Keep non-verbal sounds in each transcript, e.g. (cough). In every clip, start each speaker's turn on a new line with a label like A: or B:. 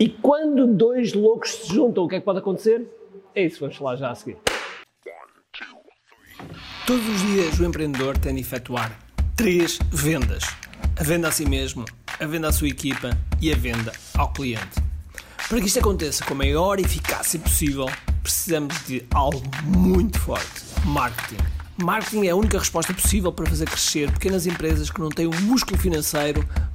A: E quando dois loucos se juntam, o que é que pode acontecer? É isso vamos falar já a seguir.
B: Todos os dias o empreendedor tem de efetuar três vendas: a venda a si mesmo, a venda à sua equipa e a venda ao cliente. Para que isto aconteça com a maior eficácia possível, precisamos de algo muito forte: marketing. Marketing é a única resposta possível para fazer crescer pequenas empresas que não têm o um músculo financeiro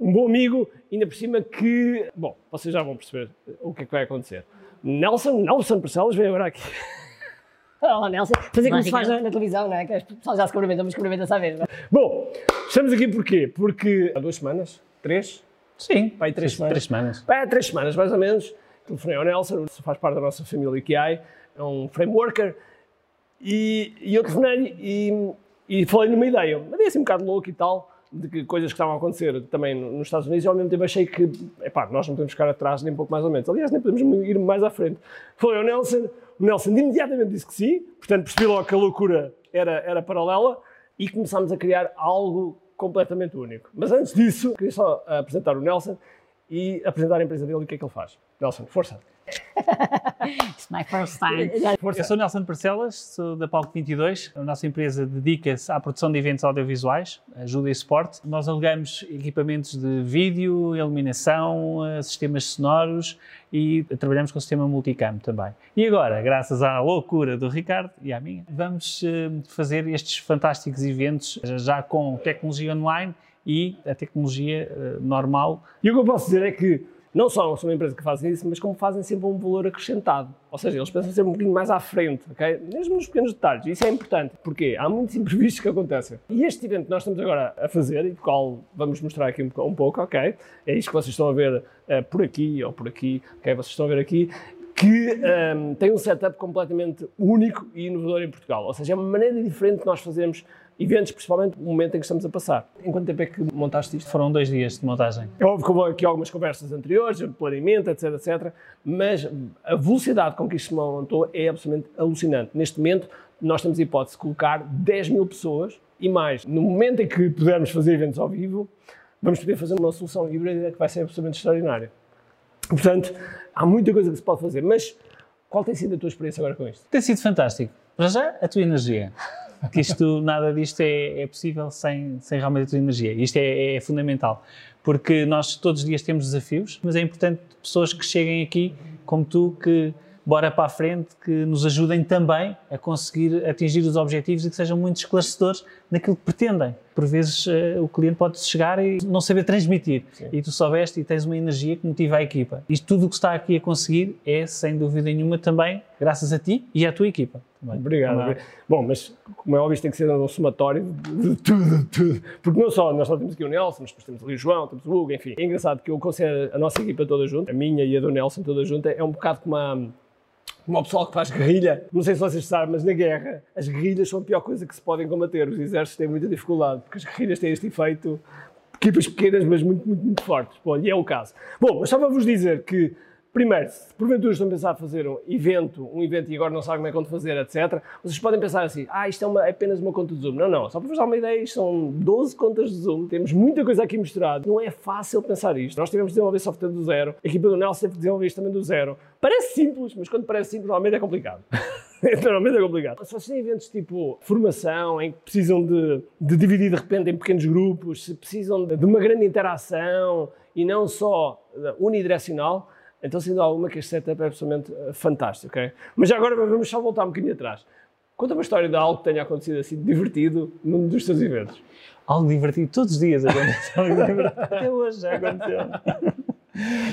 A: um bom amigo, ainda por cima que, bom, vocês já vão perceber o que é que vai acontecer. Nelson, Nelson Parcelas vem agora aqui. (laughs)
C: Olá, Nelson. Fazer como se faz na, na, televisão, não é? Que as pessoas já se cumprimentam, mas cumprimentam-se à vez. Não é?
A: Bom, estamos aqui porquê? Porque há duas semanas, três?
D: Sim,
A: vai três semanas.
D: Três semanas.
A: Vai há três semanas, mais ou menos. Telefonei ao Nelson, faz parte da nossa família QI, é um frameworker, e, e eu telefonei e, e falei numa ideia. Uma ideia assim um bocado louca e tal, de que coisas que estavam a acontecer também nos Estados Unidos, e ao mesmo tempo achei que, epá, nós não podemos ficar atrás nem um pouco mais ou menos. Aliás, nem podemos ir mais à frente. Falei ao Nelson, o Nelson imediatamente disse que sim, portanto percebi logo que a loucura era, era paralela e começámos a criar algo completamente único. Mas antes disso, queria só apresentar o Nelson e apresentar a empresa dele e o que é que ele faz. Nelson, força! (laughs)
C: It's my first time. (laughs)
D: Eu sou Nelson Parcelas, sou da Palco 22. A nossa empresa dedica-se à produção de eventos audiovisuais, ajuda e suporte. Nós alegamos equipamentos de vídeo, iluminação, eh, sistemas sonoros e trabalhamos com o sistema multicam também. E agora, graças à loucura do Ricardo e à minha, vamos eh, fazer estes fantásticos eventos já com tecnologia online e a tecnologia eh, normal.
A: E o que eu posso dizer é que não só são uma empresa que fazem isso, mas como fazem sempre um valor acrescentado. Ou seja, eles pensam sempre um bocadinho mais à frente, ok? Mesmo nos pequenos detalhes. Isso é importante, porque há muitos (laughs) imprevistos que acontecem. E este evento que nós estamos agora a fazer, e do qual vamos mostrar aqui um, pouco, ok? É isto que vocês estão a ver uh, por aqui ou por aqui, ok? Vocês estão a ver aqui que um, ehm, tem um setup completamente único e inovador em Portugal. Ou seja, é uma maneira diferente de nós fazermos eventos, principalmente no momento em que estamos a passar. Em quanto tempo é que montaste isto?
D: Foram dois dias de montagem.
A: É óbvio que houve aqui algumas conversas anteriores, planeamento, etc, etc, mas a velocidade com que isto se montou é absolutamente alucinante. Neste momento, nós temos a hipótese de colocar 10 mil pessoas e mais. No momento em que pudermos fazer eventos ao vivo, vamos poder fazer uma solução híbrida que vai ser absolutamente extraordinária. Portanto, há muita coisa que se pode fazer, mas qual tem sido a tua experiência agora com isto?
D: Tem sido fantástico. Para já, a tua energia que isto, nada disto é, é, possível sem, sem realmente a tua energia. Isto é, é, fundamental, porque nós todos os dias temos desafios, mas é importante pessoas que cheguem aqui, como tu, que bora para a frente, que nos ajudem também a conseguir atingir os objetivos e que sejam muito esclarecedores naquilo que pretendem. Por vezes uh, o cliente pode chegar e não saber transmitir Sim. e tu soubeste e tens uma energia que motiva a equipa. Isto tudo o que está aqui a conseguir é, sem dúvida nenhuma, também graças a ti e à tua equipa.
A: Também. Obrigado. Bom, mas como é óbvio, isto tem que ser um somatório de tudo, de tudo. Porque não só, nós só temos aqui o Nelson, mas depois temos ali o João, temos o Hugo, enfim. É engraçado que eu considero a nossa equipa toda junta, a minha e a do Nelson toda junta, é um bocado como uma como o pessoal que faz guerrilha, não sei se vocês sabem, mas na guerra as guerrilhas são a pior coisa que se podem combater. Os exércitos têm muita dificuldade, porque as guerrilhas têm este efeito, equipas pequenas, mas muito, muito, muito fortes. Bom, e é o caso. Bom, mas só para vos dizer que Primeiro, se porventura estão a pensar fazer um evento, um evento e agora não sabem como é quando fazer, etc., vocês podem pensar assim, ah, isto é, uma, é apenas uma conta de Zoom. Não, não, só para vos dar uma ideia, isto são 12 contas de Zoom, temos muita coisa aqui misturada. Não é fácil pensar isto. Nós tivemos de desenvolver software do zero, a equipa do Nelson teve que desenvolver isto também do zero. Parece simples, mas quando parece simples, normalmente é complicado. (laughs) normalmente é complicado. Se vocês têm eventos tipo formação, em que precisam de, de dividir de repente em pequenos grupos, se precisam de, de uma grande interação e não só unidirecional, então, sendo alguma que este setup é absolutamente eh, fantástico, ok? Mas já agora vamos só voltar um bocadinho atrás. Conta uma história de algo que tenha acontecido assim divertido num dos teus eventos.
D: Algo divertido todos os dias aconteceu. (laughs) Até hoje já aconteceu. (laughs)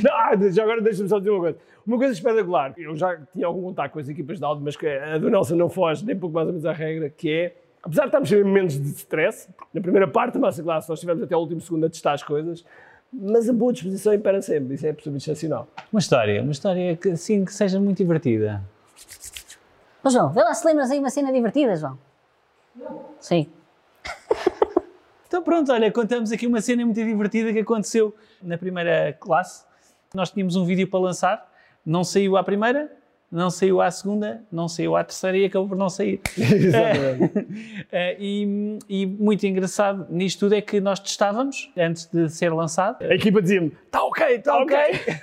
A: Não, ah, já agora deixa-me só dizer uma coisa. Uma coisa espetacular, eu já tinha algum contato com as equipas de áudio, mas que a do Nelson não foge nem pouco mais ou menos à regra, que é, apesar de estarmos em momentos de stress, na primeira parte da classe nós estivemos até o último segundo a testar as coisas, mas a boa disposição impera sempre, isso é absolutamente excepcional.
D: Uma história, uma história que, assim, que seja muito divertida.
C: Ô João, vê lá se lembras aí uma cena divertida, João. Sim.
D: Então pronto, olha, contamos aqui uma cena muito divertida que aconteceu na primeira classe. Nós tínhamos um vídeo para lançar, não saiu à primeira, não saiu à segunda, não saiu à terceira e acabou por não sair. (laughs)
A: Exatamente. (laughs)
D: Eh, e, e muito engraçado nisto tudo é que nós testávamos antes de ser lançado
A: A equipa dizia-me, está ok, está ok.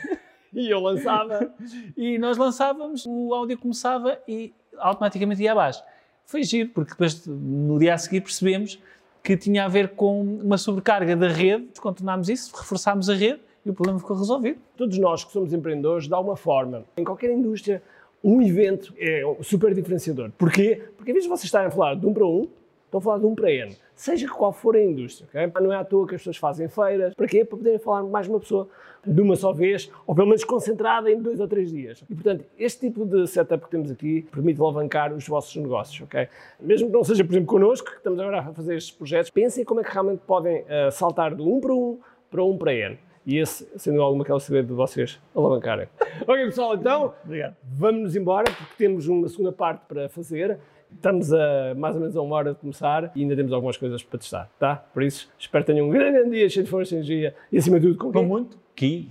A: (laughs) e eu lançava.
D: e nós lançávamos, o áudio começava e automaticamente ia abaixo. Foi giro, porque depois no dia a seguir percebemos que tinha a ver com uma sobrecarga da rede, contornámos isso, reforçámos a rede e o problema ficou resolvido.
A: Todos nós que somos empreendedores, de alguma forma, em qualquer indústria, um evento é super diferenciador. Porquê? Porque em vez de vocês estarem a falar de um para um, estão a falar de um para N. Seja qual for a indústria. ok? Não é à toa que as pessoas fazem feiras. Para quê? Para poderem falar mais uma pessoa de uma só vez, ou pelo menos concentrada em dois ou três dias. E, portanto, este tipo de setup que temos aqui permite alavancar os vossos negócios, ok? Mesmo que não seja, por exemplo, connosco, que estamos agora a fazer estes projetos, pensem como é que realmente podem eh, saltar de um para um para um para N. E esse, sendo alguma, que é o segredo de vocês alavancarem. (laughs) ok, pessoal, então,
D: Obrigado.
A: vamos-nos embora, porque temos uma segunda parte para fazer. Estamos a mais ou menos a uma hora de começar e ainda temos algumas coisas para testar, tá? Por isso, espero que tenham um grande dia, cheio de força e energia e, acima de tudo, com
D: Com muito que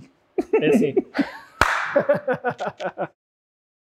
A: É assim. (laughs)